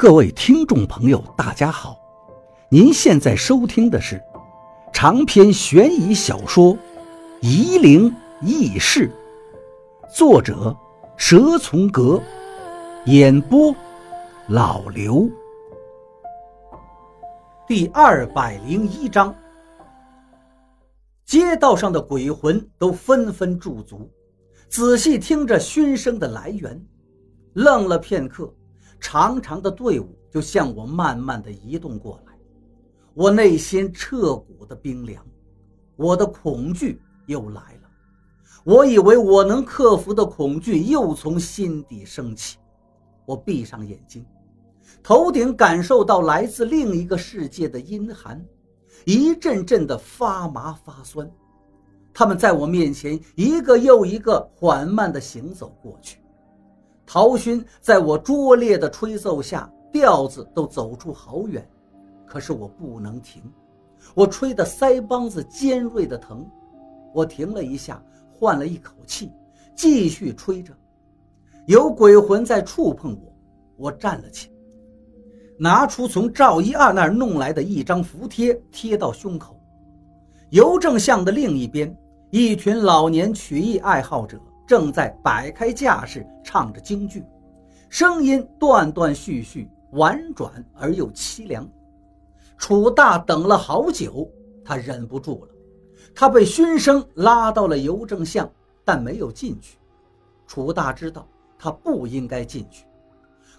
各位听众朋友，大家好！您现在收听的是长篇悬疑小说《夷陵轶事》，作者蛇从阁，演播老刘。第二百零一章，街道上的鬼魂都纷纷驻足，仔细听着熏声的来源，愣了片刻。长长的队伍就向我慢慢的移动过来，我内心彻骨的冰凉，我的恐惧又来了。我以为我能克服的恐惧又从心底升起。我闭上眼睛，头顶感受到来自另一个世界的阴寒，一阵阵的发麻发酸。他们在我面前一个又一个缓慢地行走过去。陶勋在我拙劣的吹奏下，调子都走出好远，可是我不能停，我吹得腮帮子尖锐的疼。我停了一下，换了一口气，继续吹着。有鬼魂在触碰我，我站了起来，拿出从赵一二那儿弄来的一张符贴，贴到胸口。邮政巷的另一边，一群老年曲艺爱好者。正在摆开架势唱着京剧，声音断断续续，婉转而又凄凉。楚大等了好久，他忍不住了，他被熏声拉到了邮政巷，但没有进去。楚大知道他不应该进去，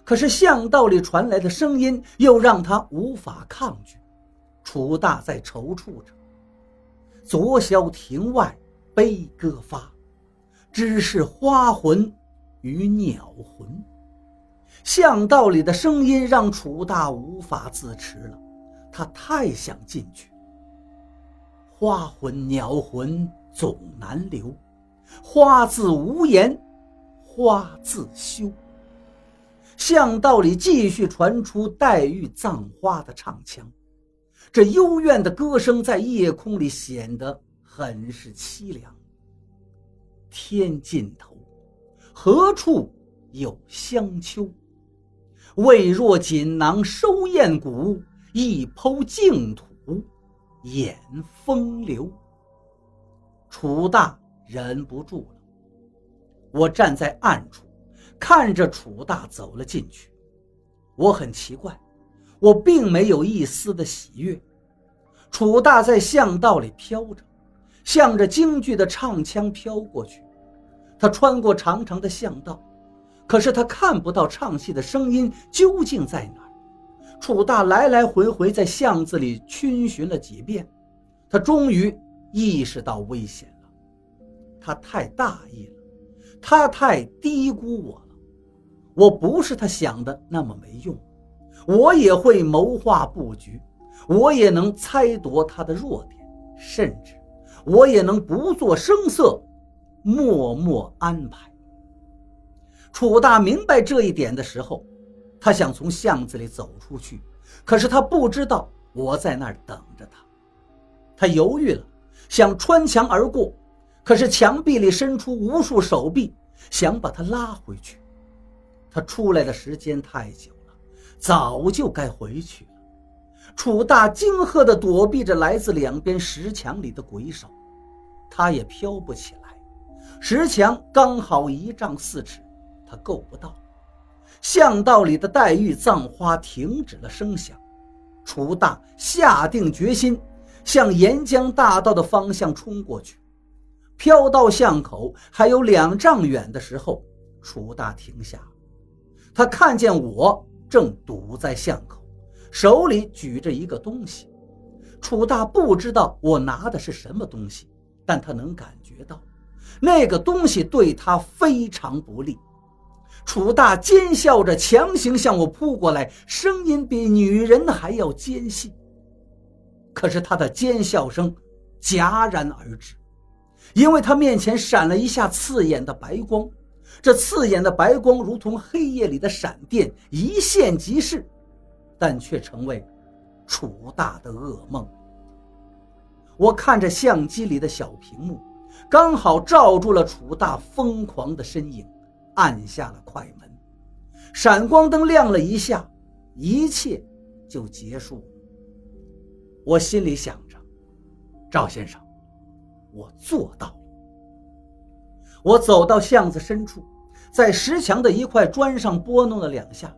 可是巷道里传来的声音又让他无法抗拒。楚大在踌躇着，昨宵亭外悲歌发。只是花魂与鸟魂，巷道里的声音让楚大无法自持了，他太想进去。花魂鸟魂总难留，花自无言，花自羞。巷道里继续传出黛玉葬花的唱腔，这幽怨的歌声在夜空里显得很是凄凉。天尽头，何处有香丘？未若锦囊收艳骨，一抔净土掩风流。楚大忍不住了，我站在暗处，看着楚大走了进去。我很奇怪，我并没有一丝的喜悦。楚大在巷道里飘着。向着京剧的唱腔飘过去，他穿过长长的巷道，可是他看不到唱戏的声音究竟在哪儿。楚大来来回回在巷子里逡巡了几遍，他终于意识到危险了。他太大意了，他太低估我了。我不是他想的那么没用，我也会谋划布局，我也能猜度他的弱点，甚至。我也能不做声色，默默安排。楚大明白这一点的时候，他想从巷子里走出去，可是他不知道我在那儿等着他。他犹豫了，想穿墙而过，可是墙壁里伸出无数手臂，想把他拉回去。他出来的时间太久了，早就该回去。楚大惊吓地躲避着来自两边石墙里的鬼手，他也飘不起来。石墙刚好一丈四尺，他够不到。巷道里的黛玉葬花停止了声响，楚大下定决心向沿江大道的方向冲过去。飘到巷口还有两丈远的时候，楚大停下，他看见我正堵在巷口。手里举着一个东西，楚大不知道我拿的是什么东西，但他能感觉到，那个东西对他非常不利。楚大尖笑着，强行向我扑过来，声音比女人还要尖细。可是他的尖笑声戛然而止，因为他面前闪了一下刺眼的白光，这刺眼的白光如同黑夜里的闪电，一现即逝。但却成为楚大的噩梦。我看着相机里的小屏幕，刚好照住了楚大疯狂的身影，按下了快门。闪光灯亮了一下，一切就结束了。我心里想着，赵先生，我做到了。我走到巷子深处，在石墙的一块砖上拨弄了两下，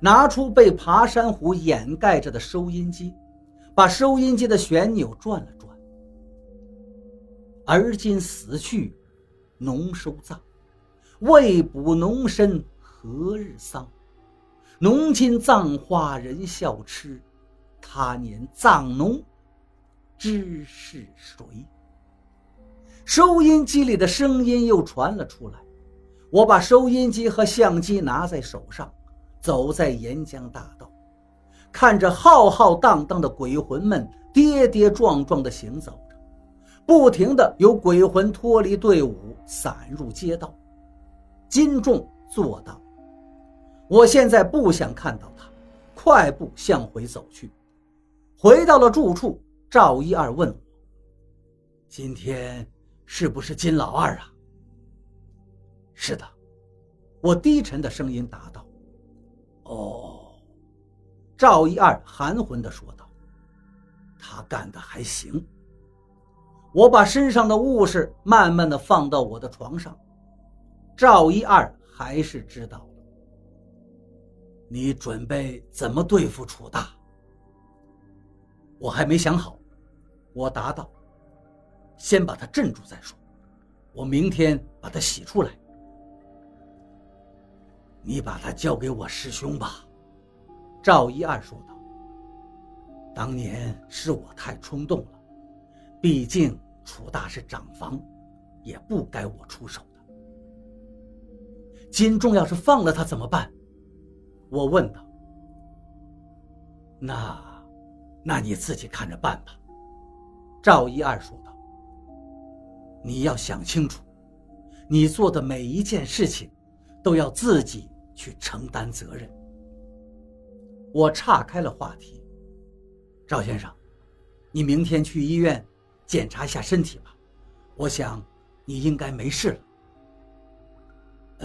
拿出被爬山虎掩盖着的收音机，把收音机的旋钮转了转。而今死去，农收葬，未卜农身何日丧？农今葬花人笑痴。他年葬农，知是谁？收音机里的声音又传了出来。我把收音机和相机拿在手上，走在沿江大道，看着浩浩荡荡的鬼魂们跌跌撞撞地行走着，不停地有鬼魂脱离队伍，散入街道。金仲做到。我现在不想看到他，快步向回走去。回到了住处，赵一二问我：“今天是不是金老二啊？”“是的。”我低沉的声音答道。“。”赵一二含混地说道，“他干的还行。”我把身上的物事慢慢的放到我的床上，赵一二还是知道了。你准备怎么对付楚大？我还没想好，我答道：“先把他镇住再说，我明天把他洗出来。”你把他交给我师兄吧。”赵一二说道。“当年是我太冲动了，毕竟楚大是长房，也不该我出手的。金仲要是放了他怎么办？”我问道。“那……”那你自己看着办吧。”赵一二说道。“你要想清楚，你做的每一件事情，都要自己去承担责任。”我岔开了话题：“赵先生，你明天去医院检查一下身体吧，我想你应该没事了。”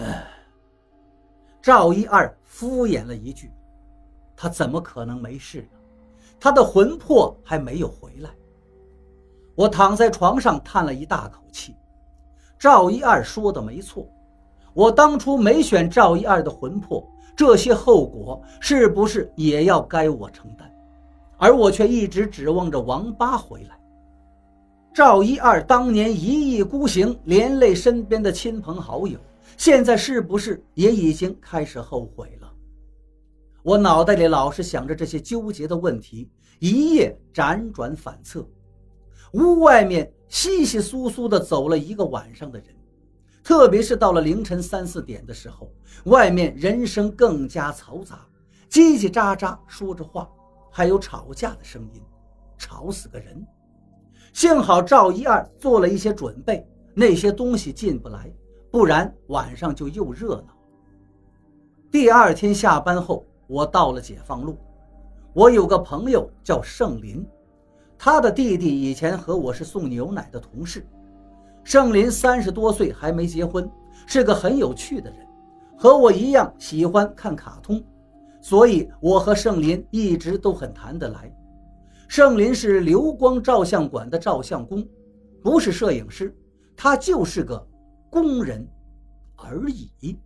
呃，赵一二敷衍了一句：“他怎么可能没事呢？”他的魂魄还没有回来。我躺在床上叹了一大口气。赵一二说的没错，我当初没选赵一二的魂魄，这些后果是不是也要该我承担？而我却一直指望着王八回来。赵一二当年一意孤行，连累身边的亲朋好友，现在是不是也已经开始后悔了？我脑袋里老是想着这些纠结的问题，一夜辗转反侧。屋外面稀稀疏疏的走了一个晚上的人，特别是到了凌晨三四点的时候，外面人声更加嘈杂，叽叽喳喳说着话，还有吵架的声音，吵死个人。幸好赵一二做了一些准备，那些东西进不来，不然晚上就又热闹。第二天下班后。我到了解放路，我有个朋友叫盛林，他的弟弟以前和我是送牛奶的同事。盛林三十多岁还没结婚，是个很有趣的人，和我一样喜欢看卡通，所以我和盛林一直都很谈得来。盛林是流光照相馆的照相工，不是摄影师，他就是个工人而已。